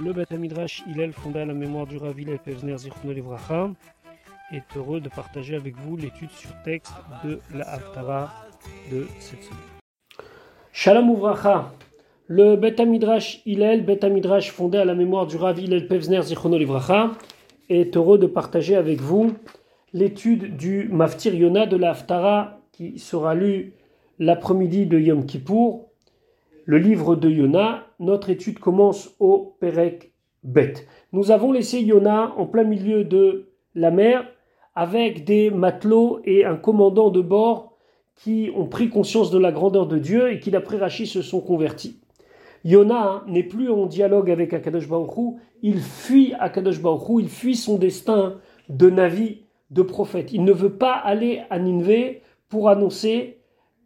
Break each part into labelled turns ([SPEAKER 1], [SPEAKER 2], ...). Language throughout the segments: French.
[SPEAKER 1] Le Beth Midrash Hillel, fondé à la mémoire du Rav Hillel Pevzner Livracha, est heureux de partager avec vous l'étude sur texte de la Haftara de cette semaine. Shalom Uvracha, le Beth Midrash Hillel, Beth Midrash fondé à la mémoire du Rav Hillel Pevzner Zichrono Livracha, est heureux de partager avec vous l'étude du Maftir Yona de la Haftara qui sera lu l'après-midi de Yom Kippour le livre de Yona, notre étude commence au Perek Bet. Nous avons laissé Yona en plein milieu de la mer avec des matelots et un commandant de bord qui ont pris conscience de la grandeur de Dieu et qui, d'après Rachid, se sont convertis. Yona n'est plus en dialogue avec Akadosh Baruch il fuit Akadosh Baruch il fuit son destin de Navi, de prophète. Il ne veut pas aller à Ninvé pour annoncer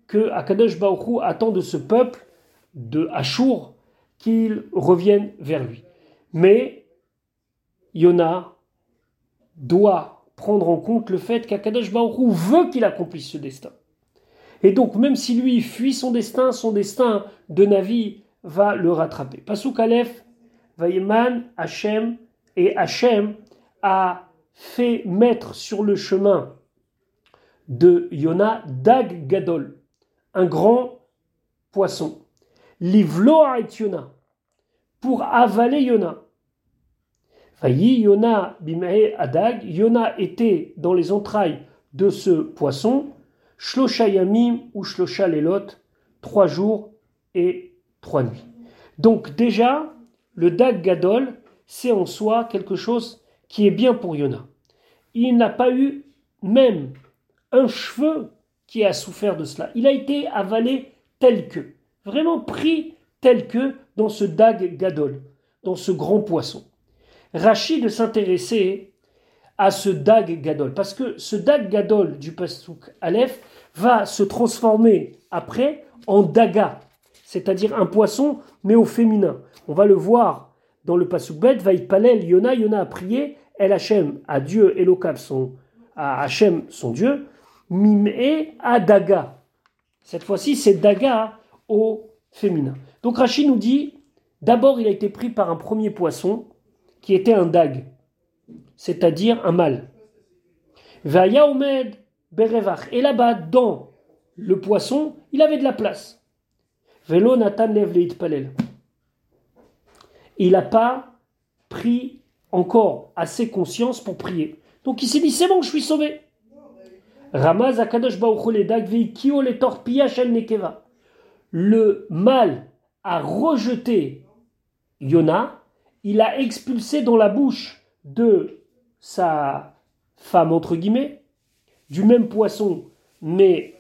[SPEAKER 1] que Akadosh attend de ce peuple de Achour qu'il revienne vers lui. Mais Yona doit prendre en compte le fait qu'Akadosh Baruch veut qu'il accomplisse ce destin. Et donc, même si lui fuit son destin, son destin de Navi va le rattraper. Pasuk Aleph, Vayeman, Hachem, et Hachem a fait mettre sur le chemin de Yona Dag Gadol, un grand poisson. Livlo Yona, pour avaler Yona. Failli Yona bim'e adag, Yona était dans les entrailles de ce poisson, Shlosha yamim ou Shlosha lelot, trois jours et trois nuits. Donc déjà, le dag gadol, c'est en soi quelque chose qui est bien pour Yona. Il n'a pas eu même un cheveu qui a souffert de cela. Il a été avalé tel que vraiment pris tel que dans ce dag gadol, dans ce grand poisson. Rachid de s'intéresser à ce dag gadol, parce que ce dag gadol du pasouk Aleph va se transformer après en daga, c'est-à-dire un poisson, mais au féminin. On va le voir dans le pasouk bet, va palel Yona, Yona a prié, El Hachem, à Dieu, Elokav, son, à Hachem, son Dieu, Mime à daga. Cette fois-ci, c'est daga au féminin. Donc Rachid nous dit, d'abord il a été pris par un premier poisson qui était un dag, c'est-à-dire un mâle. Et là-bas, dans le poisson, il avait de la place. Velo Nathan palel. Il n'a pas pris encore assez conscience pour prier. Donc il s'est dit, c'est bon, je suis sauvé. Ramaz Akadosh le Dag Veikio le Torpia Shel Nekeva le mal a rejeté Yona, il a expulsé dans la bouche de sa femme, entre guillemets, du même poisson, mais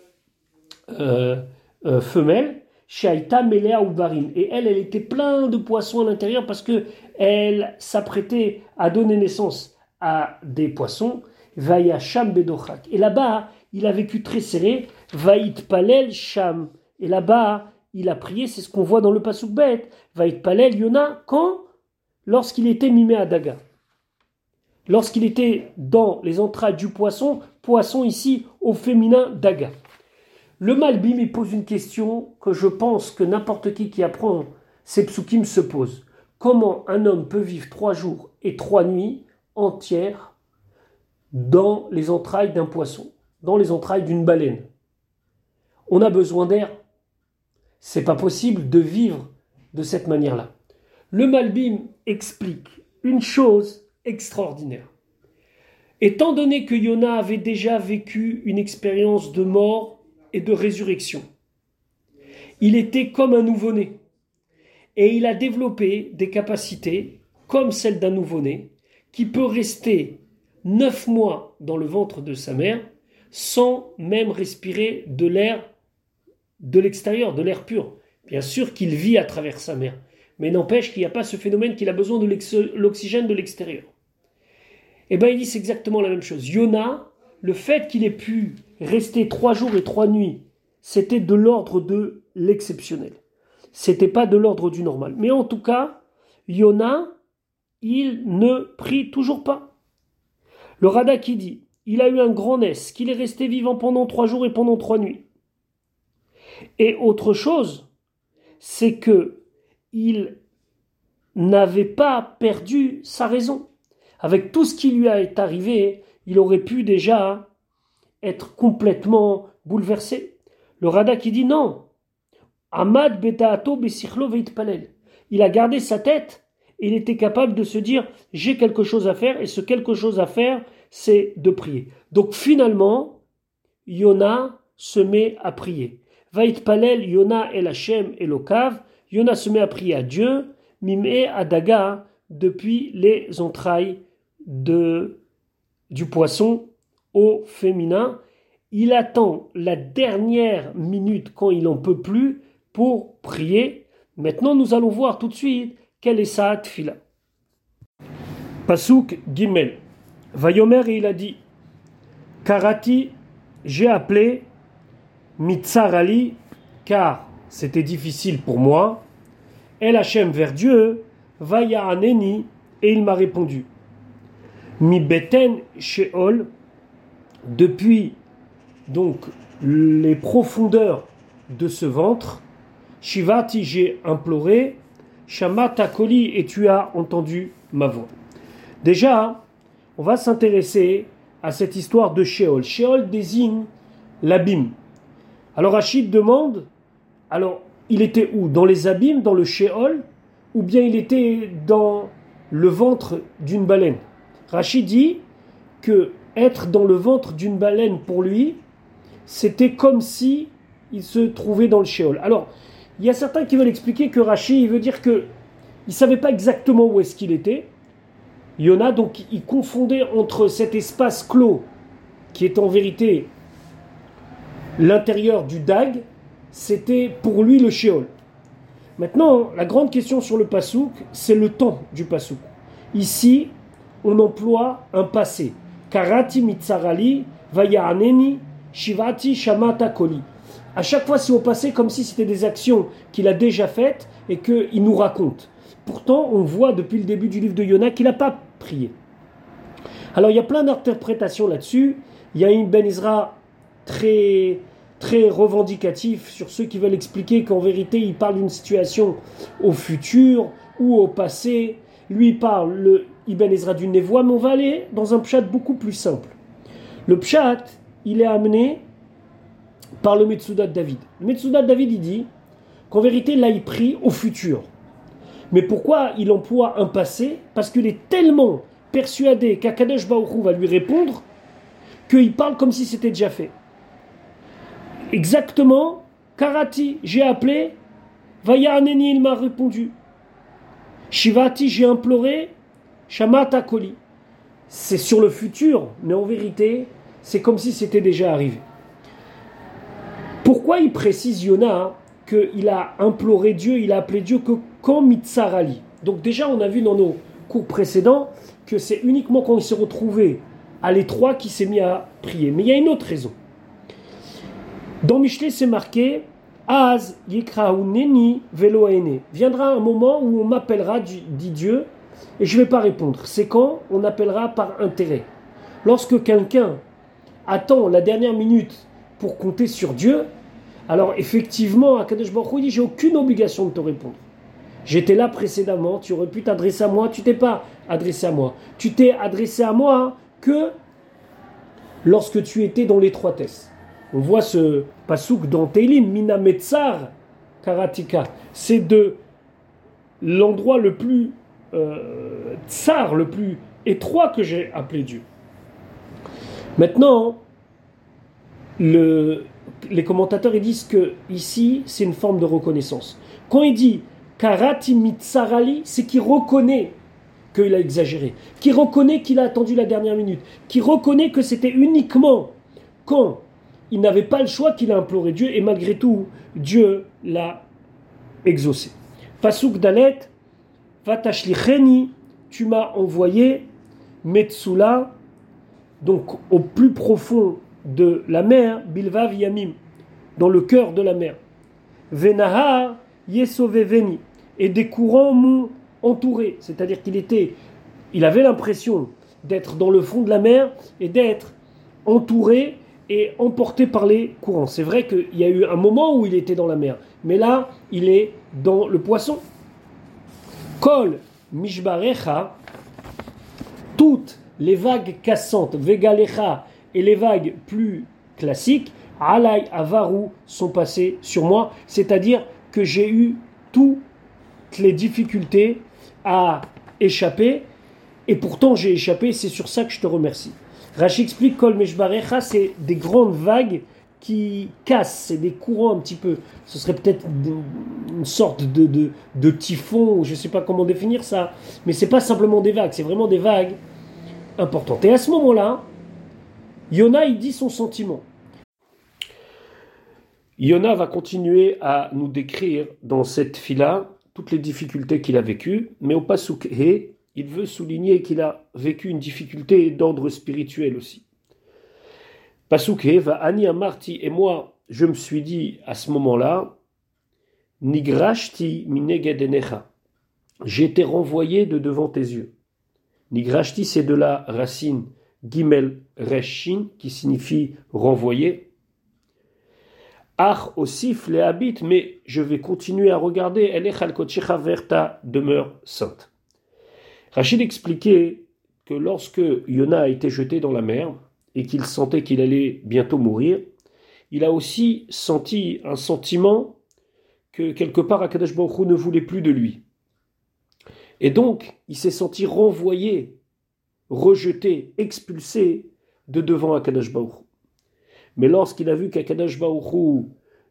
[SPEAKER 1] euh, euh, femelle, Shaita Melea Ubarim. Et elle, elle était plein de poissons à l'intérieur parce que elle s'apprêtait à donner naissance à des poissons. Vaya Sham Bedochak. Et là-bas, il a vécu très serré. Vaït Palel Sham. Et là-bas, il a prié, c'est ce qu'on voit dans le Pasuk être palel Yona quand? Lorsqu'il était mimé à Daga. Lorsqu'il était dans les entrailles du poisson, poisson ici au féminin Daga. Le Malbim il pose une question que je pense que n'importe qui qui apprend ces psukim se pose. Comment un homme peut vivre trois jours et trois nuits entières dans les entrailles d'un poisson, dans les entrailles d'une baleine? On a besoin d'air, c'est pas possible de vivre de cette manière-là. Le Malbim explique une chose extraordinaire. Étant donné que Yona avait déjà vécu une expérience de mort et de résurrection, il était comme un nouveau-né. Et il a développé des capacités comme celles d'un nouveau-né qui peut rester neuf mois dans le ventre de sa mère sans même respirer de l'air de l'extérieur, de l'air pur. Bien sûr qu'il vit à travers sa mère, mais n'empêche qu'il n'y a pas ce phénomène qu'il a besoin de l'oxygène de l'extérieur. Eh bien, il dit exactement la même chose. Yona, le fait qu'il ait pu rester trois jours et trois nuits, c'était de l'ordre de l'exceptionnel. C'était pas de l'ordre du normal. Mais en tout cas, Yona, il ne prie toujours pas. Le Rada qui dit, il a eu un grand nez, qu'il est resté vivant pendant trois jours et pendant trois nuits. Et autre chose, c'est que il n'avait pas perdu sa raison. Avec tout ce qui lui est arrivé, il aurait pu déjà être complètement bouleversé. Le Rada qui dit non. Ahmad betaato besichlo palel. Il a gardé sa tête et il était capable de se dire j'ai quelque chose à faire et ce quelque chose à faire c'est de prier. Donc finalement, Yona se met à prier. Vait palel Yona el Hashem et l'Okav. Yona se met à prier à Dieu, mimé adaga depuis les entrailles de, du poisson au féminin. Il attend la dernière minute quand il n'en peut plus pour prier. Maintenant, nous allons voir tout de suite quelle est sa tfila. Pasuk Gimel. Vayomer il a dit Karati, j'ai appelé Mitzarali, car c'était difficile pour moi. El Hachem vers Dieu, Vaya Aneni, et il m'a répondu. Mi beten sheol, depuis donc les profondeurs de ce ventre, Shivati j'ai imploré, Shamata Koli et tu as entendu ma voix. Déjà, on va s'intéresser à cette histoire de Sheol. Sheol désigne l'abîme. Alors Rachid demande, alors il était où? Dans les abîmes, dans le Sheol, ou bien il était dans le ventre d'une baleine? Rachid dit que être dans le ventre d'une baleine pour lui, c'était comme si il se trouvait dans le Sheol. Alors, il y a certains qui veulent expliquer que Rachid il veut dire que il savait pas exactement où est-ce qu'il était. Yona donc il confondait entre cet espace clos qui est en vérité l'intérieur du Dag, c'était pour lui le Sheol. Maintenant, la grande question sur le pasouk, c'est le temps du pasouk. Ici, on emploie un passé. Karati mitzarali aneni shivati shamata koli. À chaque fois, si on passait comme si c'était des actions qu'il a déjà faites et qu'il nous raconte. Pourtant, on voit depuis le début du livre de Yona qu'il n'a pas prié. Alors, il y a plein d'interprétations là-dessus. Il y a une Ben Isra très, très revendicatif sur ceux qui veulent expliquer qu'en vérité, il parle d'une situation au futur ou au passé. Lui parle le Ibn Ezra du Nevoa, mais on va aller dans un pshat beaucoup plus simple. Le pshat, il est amené par le Metsuda de David. Le Metsuda de David, il dit qu'en vérité, là, il prie au futur. Mais pourquoi il emploie un passé? Parce qu'il est tellement persuadé qu'Akadesh Baruch va lui répondre qu'il parle comme si c'était déjà fait. Exactement, Karati, j'ai appelé, Vaya il m'a répondu. Shivati, j'ai imploré, Shamata Koli. C'est sur le futur, mais en vérité, c'est comme si c'était déjà arrivé. Pourquoi il précise Yona qu'il a imploré Dieu, il a appelé Dieu que quand Mitzarali? Donc déjà, on a vu dans nos cours précédents que c'est uniquement quand il s'est retrouvé à l'étroit qu'il s'est mis à prier. Mais il y a une autre raison. Dans Michelet, c'est marqué Az Neni Veloaene. Viendra un moment où on m'appellera, dit Dieu, et je ne vais pas répondre. C'est quand on appellera par intérêt. Lorsque quelqu'un attend la dernière minute pour compter sur Dieu, alors effectivement, Akadosh Baruch dit j'ai aucune obligation de te répondre. J'étais là précédemment, tu aurais pu t'adresser à moi, tu t'es pas adressé à moi. Tu t'es adressé à moi que lorsque tu étais dans l'étroitesse. On voit ce pasouk dans Teilim, Mina Metzar Karatika. C'est de l'endroit le plus euh, tsar, le plus étroit que j'ai appelé Dieu. Maintenant, le, les commentateurs ils disent que ici c'est une forme de reconnaissance. Quand il dit Karati Mitzarali, c'est qu'il reconnaît qu'il a exagéré, qui reconnaît qu'il a attendu la dernière minute, qui reconnaît que c'était uniquement quand il n'avait pas le choix qu'il a imploré Dieu et malgré tout, Dieu l'a exaucé. Pasuk Dalet, Vatashlicheni, tu m'as envoyé Metsula, donc au plus profond de la mer, Bilvav Yamim, dans le cœur de la mer. Venahar Yesoveveni, et des courants m'ont entouré, c'est-à-dire qu'il était, il avait l'impression d'être dans le fond de la mer et d'être entouré et emporté par les courants. C'est vrai qu'il y a eu un moment où il était dans la mer, mais là, il est dans le poisson. Kol Mishbarecha, toutes les vagues cassantes, Vegalecha et les vagues plus classiques, Alay Avaru sont passées sur moi, c'est-à-dire que j'ai eu toutes les difficultés à échapper, et pourtant j'ai échappé, c'est sur ça que je te remercie. Rachid explique Kol Meshbarecha, c'est des grandes vagues qui cassent, c'est des courants un petit peu. Ce serait peut-être une sorte de, de, typhon, je ne sais pas comment définir ça, mais c'est pas simplement des vagues, c'est vraiment des vagues importantes. Et à ce moment-là, Yona, il dit son sentiment. Yona va continuer à nous décrire dans cette fila toutes les difficultés qu'il a vécues, mais au Pasuk il veut souligner qu'il a vécu une difficulté d'ordre spirituel aussi. Pasuk va Ani et moi, je me suis dit à ce moment-là, Nigrashti minegedenecha. Été renvoyé de devant tes yeux. Nigrashti, c'est de la racine Gimel Reshin, qui signifie renvoyer. Ach osif les habite, mais je vais continuer à regarder. Elechal vers ta demeure sainte. Rachid expliquait que lorsque Yona a été jeté dans la mer et qu'il sentait qu'il allait bientôt mourir, il a aussi senti un sentiment que quelque part Akadosh Baruch ne voulait plus de lui. Et donc, il s'est senti renvoyé, rejeté, expulsé de devant Akadosh Baruch Mais lorsqu'il a vu qu'Akadosh Baruch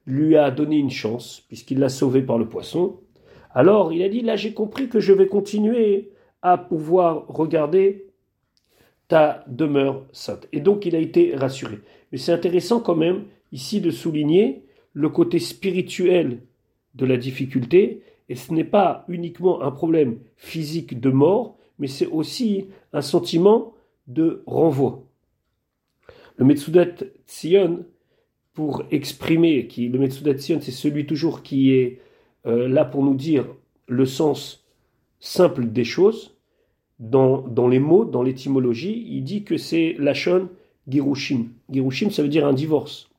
[SPEAKER 1] lui a donné une chance, puisqu'il l'a sauvé par le poisson, alors il a dit, là j'ai compris que je vais continuer à pouvoir regarder ta demeure sainte. Et donc il a été rassuré. Mais c'est intéressant quand même ici de souligner le côté spirituel de la difficulté, et ce n'est pas uniquement un problème physique de mort, mais c'est aussi un sentiment de renvoi. Le Metsudat Tzion, pour exprimer, qui, le Metsudat Tzion, c'est celui toujours qui est euh, là pour nous dire le sens simple des choses, dans, les mots, dans l'étymologie, il dit que c'est Lachon Girushim. Girushim, ça veut dire un divorce.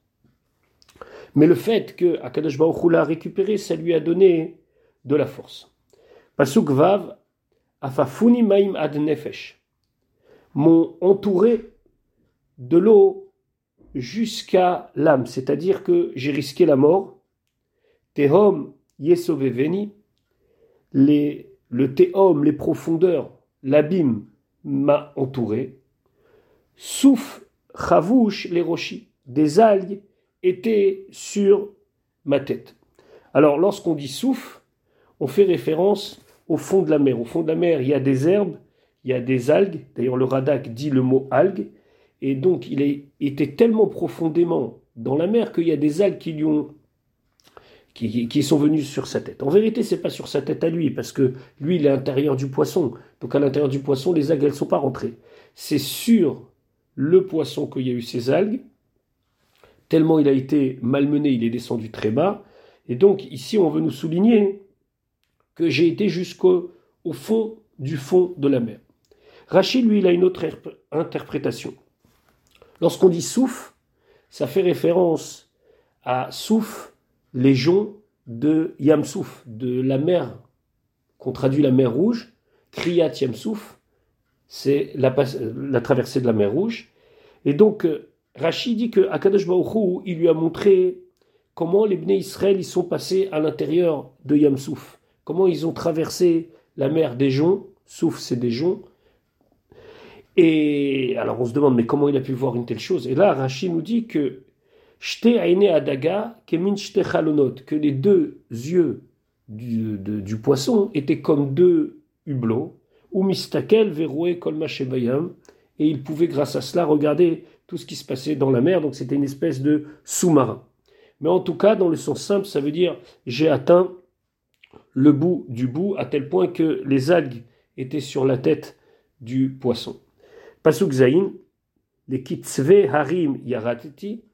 [SPEAKER 1] Mais le fait que Akadosh Baruch l'a récupéré, ça lui a donné de la force. Pasuk Vav, Afafuni Maim Ad Nefesh, m'ont entouré de l'eau jusqu'à l'âme, c'est-à-dire que j'ai risqué la mort. Tehom Yesoveveni, les, le Tehom, les profondeurs, l'abîme m'a entouré. Souf chavouche les rochis, des algues étaient sur ma tête. Alors lorsqu'on dit souf, on fait référence au fond de la mer. Au fond de la mer, il y a des herbes, il y a des algues. D'ailleurs, le Radak dit le mot algue. Et donc, il était tellement profondément dans la mer qu'il y a des algues qui lui ont qui, sont venus sur sa tête. En vérité, c'est pas sur sa tête à lui, parce que lui, il est à l'intérieur du poisson. Donc à l'intérieur du poisson, les algues, elles sont pas rentrées. C'est sur le poisson qu'il y a eu ces algues. Tellement il a été malmené, il est descendu très bas. Et donc ici, on veut nous souligner que j'ai été jusqu'au au fond du fond de la mer. Rachid, lui, il a une autre interprétation. Lorsqu'on dit souf, ça fait référence à souf, les joncs de Yamsouf, de la mer, qu'on traduit la mer rouge, Kriyat Yamsouf, c'est la, traversée de la mer rouge. Et donc, euh, Rachid dit que Akadosh il lui a montré comment les Bnei Israël ils sont passés à l'intérieur de Yamsouf, comment ils ont traversé la mer des joncs, Souf c'est des joncs. Et alors on se demande, mais comment il a pu voir une telle chose? Et là, Rachid nous dit que que les deux yeux du, poisson étaient comme deux hublots, ou mistakel kolma et il pouvait grâce à cela regarder tout ce qui se passait dans la mer, donc c'était une espèce de sous-marin. Mais en tout cas, dans le sens simple, ça veut dire j'ai atteint le bout du bout, à tel point que les algues étaient sur la tête du poisson. Pasuk Zain, les kitzve harim yaratiti,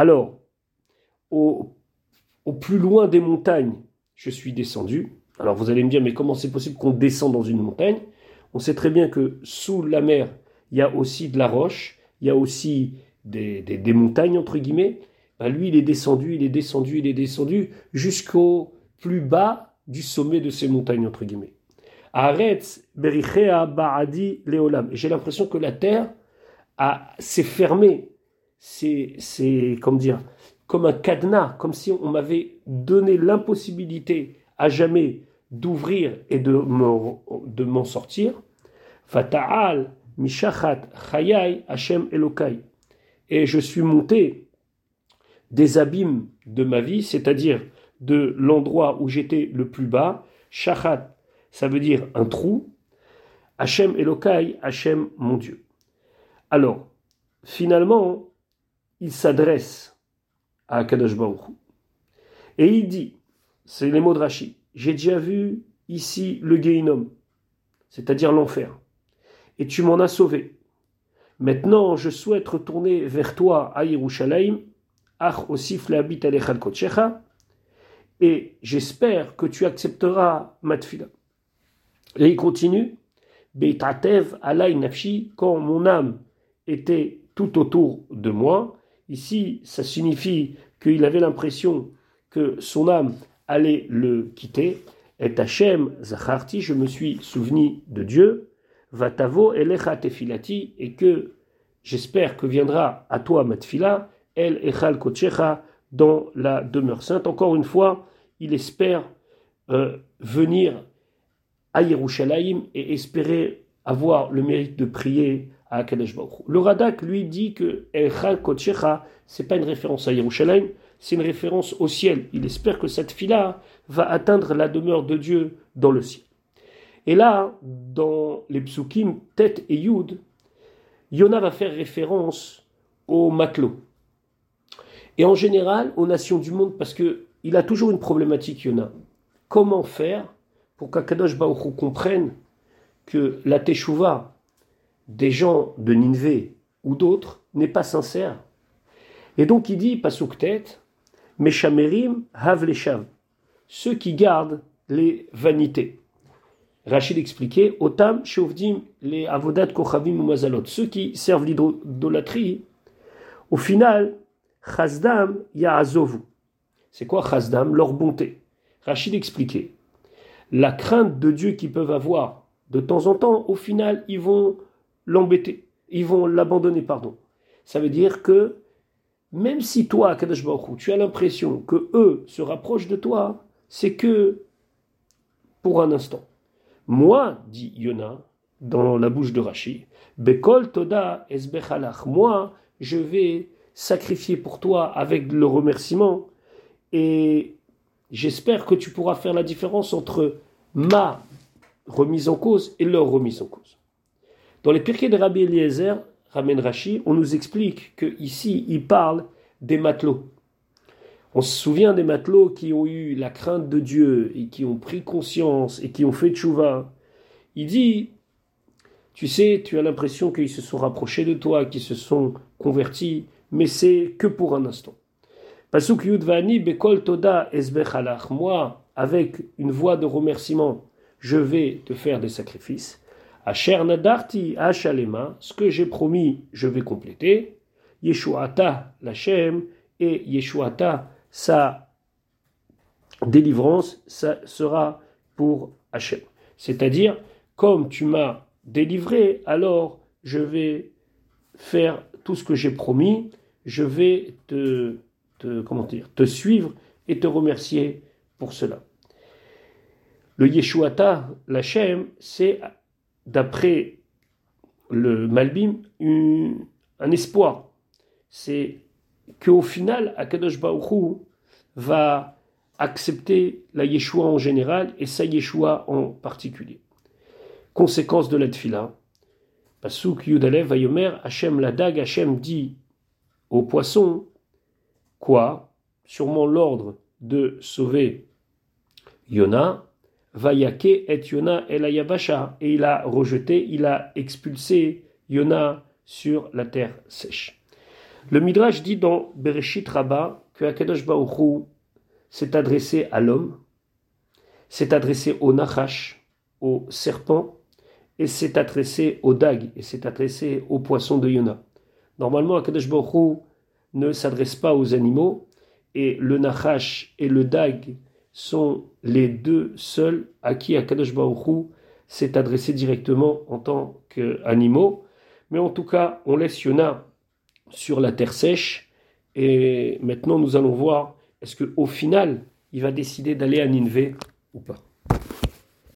[SPEAKER 1] alors, au, plus loin des montagnes, je suis descendu. Alors vous allez me dire, mais comment c'est possible qu'on descende dans une montagne? On sait très bien que sous la mer, il y a aussi de la roche, il y a aussi des, montagnes, entre guillemets. Ben, lui, il est descendu, il est descendu, il est descendu jusqu'au plus bas du sommet de ces montagnes, entre guillemets. Aretz berichea ba'adi leolam. J'ai l'impression que la terre s'est fermée. C'est, comme dire, comme un cadenas, comme si on m'avait donné l'impossibilité à jamais d'ouvrir et de m'en sortir. Fata'al mishachat chayai Hashem Elokai. Et je suis monté des abîmes de ma vie, c'est-à-dire de l'endroit où j'étais le plus bas. Shachat, ça veut dire un trou. Hachem Elokai, Hachem mon Dieu. Alors, finalement, il s'adresse à Kadosh Baruch Et il dit, c'est les mots de Rashi, j'ai déjà vu ici le Geinom, c'est-à-dire l'enfer, et tu m'en as sauvé. Maintenant, je souhaite retourner vers toi à Yerushalayim, ach et j'espère que tu accepteras ma tfila. Et il continue, alay quand mon âme était tout autour de moi, ici ça signifie qu'il avait l'impression que son âme allait le quitter, et Hachem zacharti, je me suis souvenu de Dieu, vatavo et que j'espère que viendra à toi ma tfila, el echal kochecha, dans la demeure sainte. Encore une fois, il espère euh, venir à Yerushalayim et espérer avoir le mérite de prier Le Radak lui dit que Echal Kotshecha, c'est pas une référence à Yerushalayim, c'est une référence au ciel. Il espère que cette fille-là va atteindre la demeure de Dieu dans le ciel. Et là, dans les psukim Tet et Yud, Yona va faire référence aux matelots. Et en général, aux nations du monde, parce que il a toujours une problématique, Yona. Comment faire pour qu'Akadosh Baruch comprenne que la Teshuvah des gens de Ninvé ou d'autres n'est pas sincère Et donc il dit, Pasuk tête, Meshamerim ceux qui gardent les vanités. Rachid expliquait, Otam shovdim les avodat kochavim mazalot, ceux qui servent l'idolâtrie, au final, chazdam ya'azovu. C'est quoi chazdam? Leur bonté. Rachid expliquait, la crainte de Dieu qu'ils peuvent avoir, de temps en temps, au final, ils vont l'embêter, ils vont l'abandonner, pardon. Ça veut dire que même si toi, Kadosh Baruch tu as l'impression que eux se rapprochent de toi, c'est que pour un instant. Moi, dit Yona, dans la bouche de Rashi, Bekol Toda Esbechalach, moi, je vais sacrifier pour toi avec le remerciement et j'espère que tu pourras faire la différence entre ma remise en cause et leur remise en cause. Dans les Pirkei de Rabbi Eliezer, Ramen Rashi, on nous explique que ici il parle des matelots. On se souvient des matelots qui ont eu la crainte de Dieu et qui ont pris conscience et qui ont fait tchouva. Il dit, tu sais, tu as l'impression qu'ils se sont rapprochés de toi, qu'ils se sont convertis, mais c'est que pour un instant. Pasuk Yudvani Bekol Toda Esbechalach. Moi, avec une voix de remerciement, je vais te faire des sacrifices. Asher Nadarti Ashalema, ce que j'ai promis, je vais compléter. Yeshuata Lachem et Yeshuata, sa délivrance, ça sera pour Hachem. C'est-à-dire, comme tu m'as délivré, alors je vais faire tout ce que j'ai promis, je vais te te, comment dire, te suivre et te remercier pour cela. Le Yeshuata, l'Hachem, c'est, d'après le Malbim, un espoir. C'est qu'au final, Akadosh Baruch va accepter la Yeshua en général et sa Yeshua en particulier. Conséquence de la tfila. Pasuk Yudalev Vayomer, Hachem Ladag, Hachem dit au poisson, Quoi? Sûrement l'ordre de sauver Yona. Vayake et Yona el Ayabasha. Et il a rejeté, il a expulsé Yona sur la terre sèche. Le Midrash dit dans Bereshit Rabbah que Akadosh s'est adressé à l'homme, s'est adressé au Nachash, au serpent, et s'est adressé au Dag, et s'est adressé au poisson de Yona. Normalement, Akadosh Baruch ne s'adresse pas aux animaux, et le Nachash et le Dag sont les deux seuls à qui Akadosh s'est adressé directement en tant qu'animaux. Mais en tout cas, on laisse Yona sur la terre sèche. Et maintenant, nous allons voir est-ce qu'au final, il va décider d'aller à Nineveh ou pas?